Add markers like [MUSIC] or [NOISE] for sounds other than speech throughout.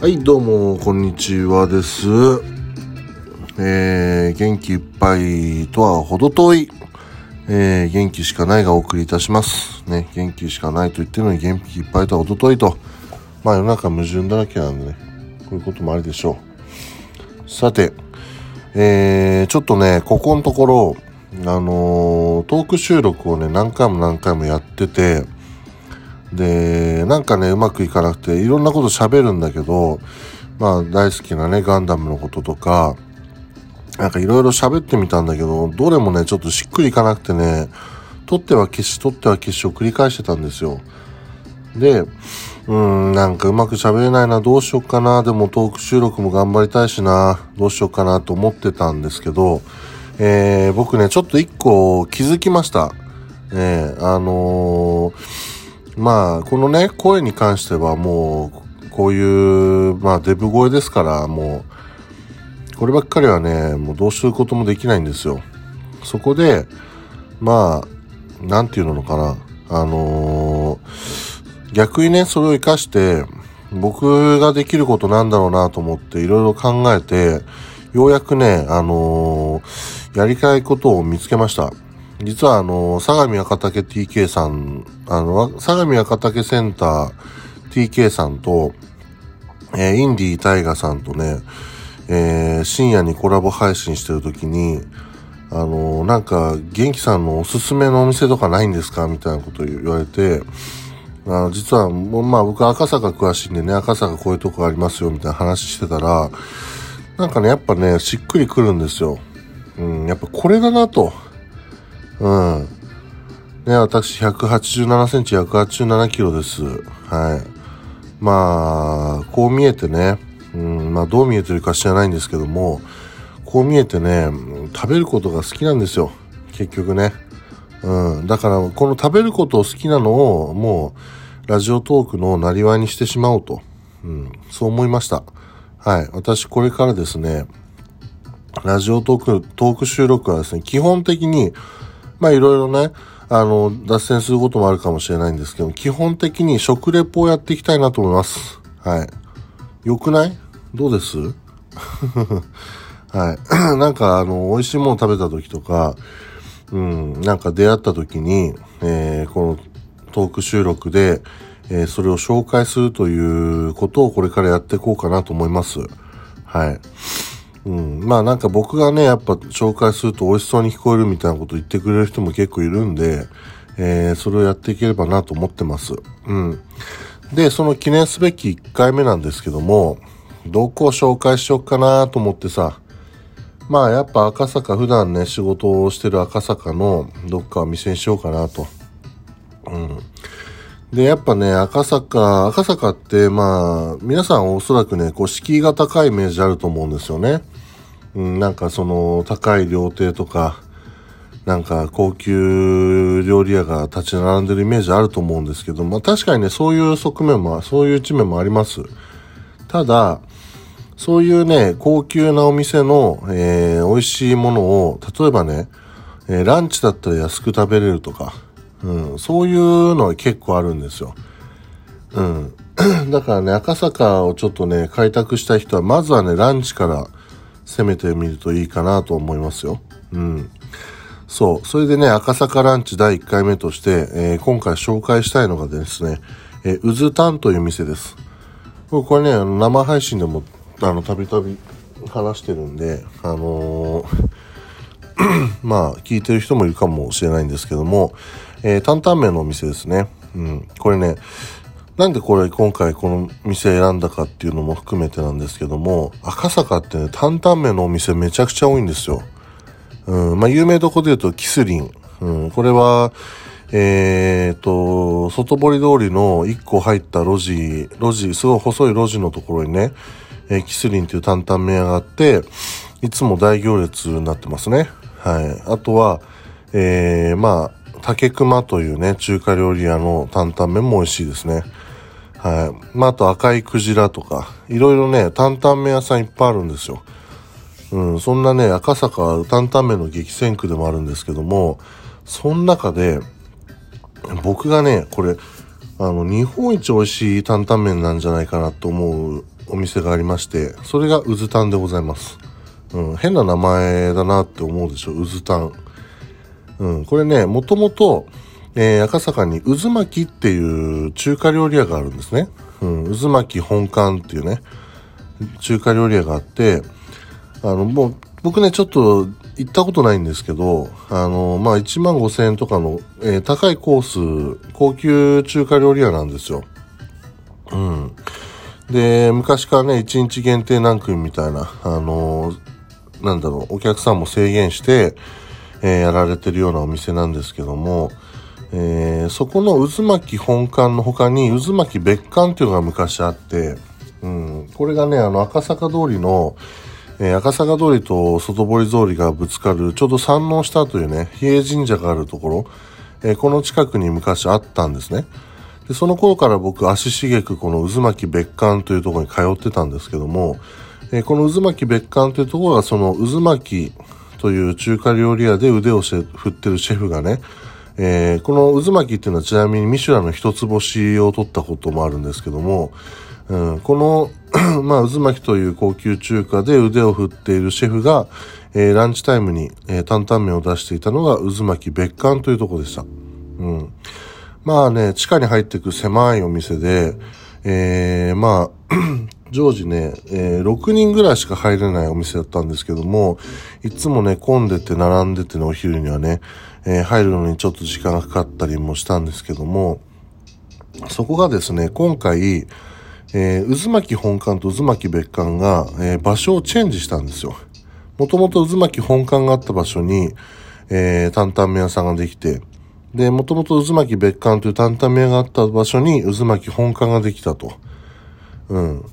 はい、どうも、こんにちはです。えー、元気いっぱいとは程遠い、えー、元気しかないがお送りいたします。ね、元気しかないと言ってるのに元気いっぱいとは程遠いと。まあ世の中矛盾だらけなんでね、こういうこともあるでしょう。さて、えー、ちょっとね、ここのところ、あのートーク収録をね、何回も何回もやってて、で、なんかね、うまくいかなくて、いろんなこと喋るんだけど、まあ、大好きなね、ガンダムのこととか、なんかいろいろ喋ってみたんだけど、どれもね、ちょっとしっくりいかなくてね、取っては消し、取っては消しを繰り返してたんですよ。で、うん、なんかうまく喋れないな、どうしよっかな、でもトーク収録も頑張りたいしな、どうしようかなと思ってたんですけど、えー、僕ね、ちょっと一個気づきました。えー、あのーまあ、このね、声に関してはもう、こういう、まあ、デブ声ですから、もう、こればっかりはね、もうどうすることもできないんですよ。そこで、まあ、なんていうのかな、あのー逆にね、それを活かして、僕ができることなんだろうなと思っていろいろ考えて、ようやくね、あのーやりたいことを見つけました。実はあの、相模赤竹 TK さん、あの、相模赤竹センター TK さんと、えーインディータイガさんとね、えー深夜にコラボ配信してる時に、あの、なんか、元気さんのおすすめのお店とかないんですかみたいなこと言われて、あの実は、まあ僕赤坂詳しいんでね、赤坂こういうとこありますよ、みたいな話してたら、なんかね、やっぱね、しっくりくるんですよ。うん、やっぱこれだなと。うん。ね、私187センチ187キロです。はい。まあ、こう見えてね、うん、まあどう見えてるか知らないんですけども、こう見えてね、食べることが好きなんですよ。結局ね。うん。だから、この食べることを好きなのを、もう、ラジオトークのなりわいにしてしまおうと。うん。そう思いました。はい。私、これからですね、ラジオトーク、トーク収録はですね、基本的に、まあいろいろね、あの、脱線することもあるかもしれないんですけど、基本的に食レポをやっていきたいなと思います。はい。よくない？どうです？はい。[CLEARS THROAT] なんか、あの、美味しいもの食べた時とか、うん、なんか出会った時に、えーこのトーク収録で、えーそれを紹介するということをこれからやっていこうかなと思います。はい。うん、まあなんか僕がね、やっぱ紹介すると美味しそうに聞こえるみたいなこと言ってくれる人も結構いるんで、えーそれをやっていければなと思ってます。うん。で、その記念すべき1回目なんですけども、どこを紹介しようかなと思ってさ、まあやっぱ赤坂、普段ね、仕事をしてる赤坂のどっかを店にしようかなと。うん。で、やっぱね、赤坂、赤坂って、まあ、皆さんおそらくね、こう、敷居が高いイメージあると思うんですよね。うん、なんかその、高い料亭とか、なんか高級料理屋が立ち並んでるイメージあると思うんですけど、まあ確かにね、そういう側面も、そういう一面もあります。ただ、そういうね、高級なお店の、えー、美味しいものを、例えばね、えーランチだったら安く食べれるとか、うん、そういうのは結構あるんですよ。うん。[CLEARS THROAT] だからね、赤坂をちょっとね、開拓した人は、まずはね、ランチから攻めてみるといいかなと思いますよ。うん。そう。それでね、赤坂ランチ第1回目として、えー今回紹介したいのがですね、えー、うずたんという店です。これね、生配信でも、あの、たびたび話してるんで、あのー [CLEARS THROAT] まあ、聞いてる人もいるかもしれないんですけども、えー、担々麺のお店ですね。うん。これね、なんでこれ今回この店選んだかっていうのも含めてなんですけども、赤坂ってね、担々麺のお店めちゃくちゃ多いんですよ。うん。まあ、有名どこで言うと、キスリン。うん。これは、えーと、外堀通りの1個入った路地、路地、すごい細い路地のところにね、えーキスリンっていう担々麺屋があって、いつも大行列になってますね。はい。あとは、えー、まあ、竹熊というね、中華料理屋の担々麺も美味しいですね。はい。まあ、あと赤いクジラとか、いろいろね、担々麺屋さんいっぱいあるんですよ。うん、そんなね、赤坂は担々麺の激戦区でもあるんですけども、その中で、僕がね、これ、あの、日本一美味しい担々麺なんじゃないかなと思うお店がありまして、それがうずたんでございます。うん、変な名前だなって思うでしょ、うずたん。うん、これね、もともと、えー、赤坂に渦巻きっていう中華料理屋があるんですね。うん、渦巻き本館っていうね、中華料理屋があって、あの、もう、僕ね、ちょっと行ったことないんですけど、あの、まあ、1万5千円とかの、えー、高いコース、高級中華料理屋なんですよ。うん。で、昔からね、1日限定何組みたいな、あの、なんだろう、お客さんも制限して、えー、やられてるようなお店なんですけども、えー、そこの渦巻本館の他に渦巻別館っていうのが昔あって、うん、これがね、あの赤坂通りの、えー、赤坂通りと外堀通りがぶつかる、ちょうど山王下というね、比叡神社があるところ、えー、この近くに昔あったんですね。で、その頃から僕足しげくこの渦巻別館というところに通ってたんですけども、えー、この渦巻別館というところがその渦巻という中華料理屋で腕を振ってるシェフがね、えー、この渦巻きっていうのはちなみにミシュランの一つ星を取ったこともあるんですけども、うん、この [CLEARS THROAT] まあ、渦巻きという高級中華で腕を振っているシェフが、えー、ランチタイムに、えー、担々麺を出していたのが渦巻き別館というところでした。うん。まあね、地下に入っていく狭いお店で、えー、まあ [CLEARS THROAT] 常時ね、えー、6人ぐらいしか入れないお店だったんですけども、いつもね、混んでて並んでてね、お昼にはね、えー、入るのにちょっと時間がかかったりもしたんですけども、そこがですね、今回、えー、渦巻き本館と渦巻き別館が、えー、場所をチェンジしたんですよ。もともと渦巻き本館があった場所に、えー、担々麺屋さんができて、で、もともと渦巻き別館という担々麺屋があった場所に渦巻き本館ができたと。うん。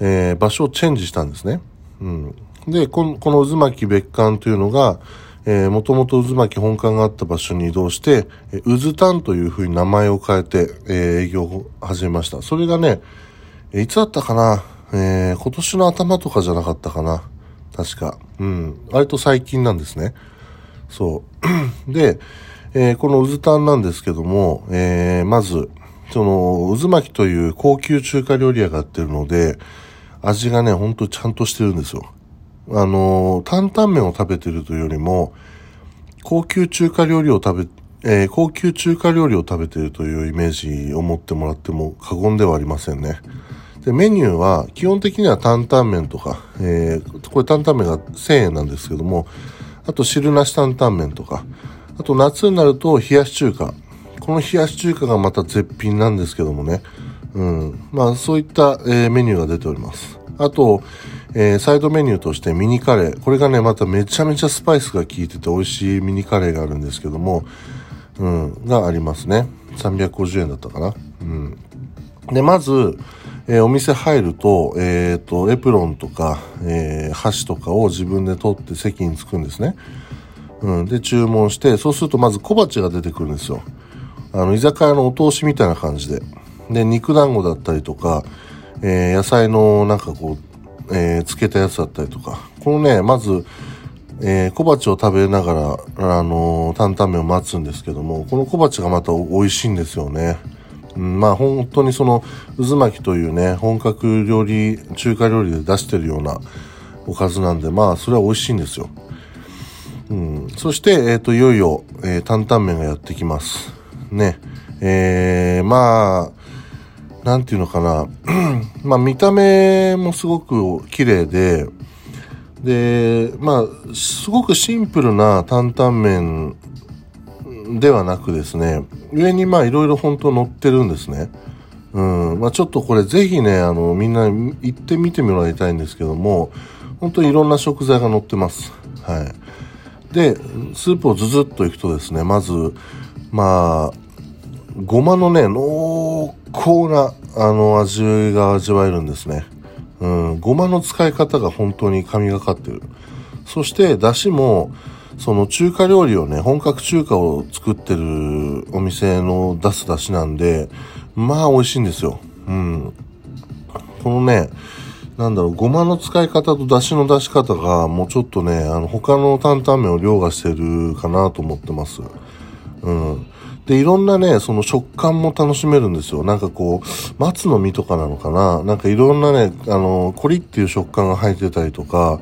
えー、場所をチェンジしたんですね。うん。で、この、この渦巻き別館というのが、えー、もともと渦巻き本館があった場所に移動して、えー、渦丹というふうに名前を変えて、えー、営業を始めました。それがね、いつだったかな？えー、今年の頭とかじゃなかったかな？確か。うん。割と最近なんですね。そう。[CLEARS THROAT] で、えー、この渦丹なんですけども、えー、まず、その、渦巻きという高級中華料理屋がやってるので、味がね、ほんとちゃんとしてるんですよ。あの、担々麺を食べてるというよりも、高級中華料理を食べ、えー、高級中華料理を食べてるというイメージを持ってもらっても過言ではありませんね。で、メニューは、基本的には担々麺とか、えー、これ担々麺が1000円なんですけども、あと汁なし担々麺とか、あと夏になると冷やし中華。この冷やし中華がまた絶品なんですけどもね。うん。まあ、そういった、えー、メニューが出ております。あと、えー、サイドメニューとしてミニカレー。これがね、まためちゃめちゃスパイスが効いてて美味しいミニカレーがあるんですけども、うん、がありますね。350円だったかな。うん。で、まず、えー、お店入ると、えっ、ー、と、エプロンとか、えー、箸とかを自分で取って席に着くんですね。うん。で、注文して、そうするとまず小鉢が出てくるんですよ。あの、居酒屋のお通しみたいな感じで。で、肉団子だったりとか、えー、野菜のなんかこう、えー、漬けたやつだったりとか。このね、まず、えー、小鉢を食べながら、あのー、担々麺を待つんですけども、この小鉢がまた美味しいんですよね。うん、まあ本当にその渦巻きというね、本格料理、中華料理で出してるようなおかずなんで、まあそれは美味しいんですよ。うん、そして、えっ、ー、と、いよいよ、えー、担々麺がやってきます。ね。えー、まあ、なんていうのかな。[CLEARS THROAT] まあ見た目もすごく綺麗で、で、まあ、すごくシンプルな担々麺ではなくですね、上にまあいろいろ本当乗ってるんですね。うん。まあちょっとこれぜひね、あの、みんな行ってみてもらいたいんですけども、本当にいろんな食材が乗ってます。はい。で、スープをズズッといくとですね、まず、まあ、ごまのね、濃厚な、あの、味が味わえるんですね。うん。ごまの使い方が本当に神がかってる。そして、だしも、その中華料理をね、本格中華を作ってるお店の出す出汁なんで、まあ美味しいんですよ。うん。このね、なんだろう、ごまの使い方と出汁の出し方が、もうちょっとね、あの、他の担々麺を凌駕してるかなと思ってます。うん。で、いろんなね、その食感も楽しめるんですよ。なんかこう、松の実とかなのかななんかいろんなね、あの、コリっていう食感が入ってたりとか、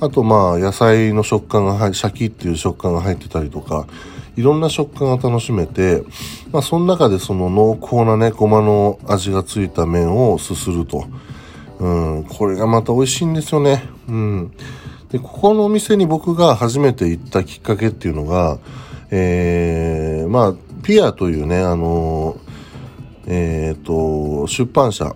あとまあ、野菜の食感が入、シャキっていう食感が入ってたりとか、いろんな食感が楽しめて、まあ、その中でその濃厚なね、ごまの味がついた麺をすすると。うん、これがまた美味しいんですよね。うん。で、ここのお店に僕が初めて行ったきっかけっていうのが、えー、まあ、ピアというね、あの、えっ、ー、と、出版社。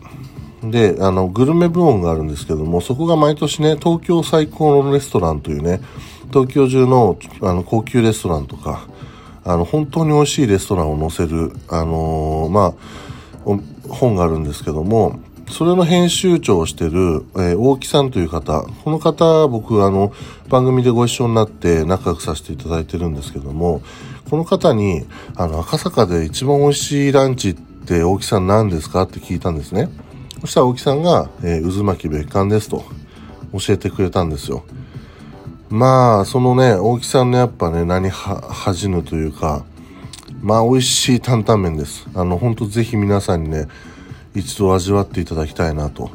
で、あの、グルメ部門があるんですけども、そこが毎年ね、東京最高のレストランというね、東京中のあの高級レストランとか、あの、本当に美味しいレストランを載せる、あの、まあ、本があるんですけども、それの編集長をしてる、えー、大木さんという方、この方、僕、あの、番組でご一緒になって仲良くさせていただいてるんですけども、この方に、あの、赤坂で一番美味しいランチって大木さん何ですかって聞いたんですね。そしたら大木さんが、えー、渦巻き別館ですと教えてくれたんですよ。まあ、そのね、大木さんのやっぱね、何、恥じぬというか、まあ、美味しい担々麺です。あの、ほんとぜひ皆さんにね、一度味わっていただきたいなと。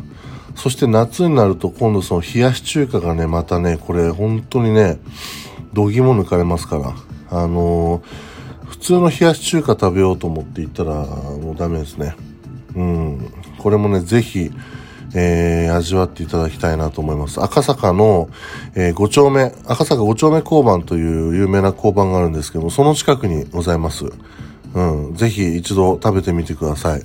そして夏になると今度その冷やし中華がね、またね、これ本当にね、どぎも抜かれますから。あのー、普通の冷やし中華食べようと思って行ったらもうダメですね。うん。これもね、ぜひ、えー、味わっていただきたいなと思います。赤坂の、えー、5丁目、赤坂5丁目交番という有名な交番があるんですけども、その近くにございます。うん。ぜひ一度食べてみてください。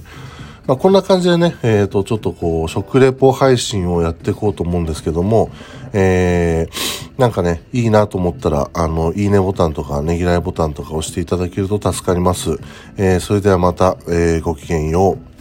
まあ、こんな感じでね、えっ、ー、と、ちょっとこう、食レポ配信をやっていこうと思うんですけども、えー、なんかね、いいなと思ったら、あの、いいねボタンとか、ねぎらいボタンとか押していただけると助かります。えー、それではまた、えー、ごきげんよう。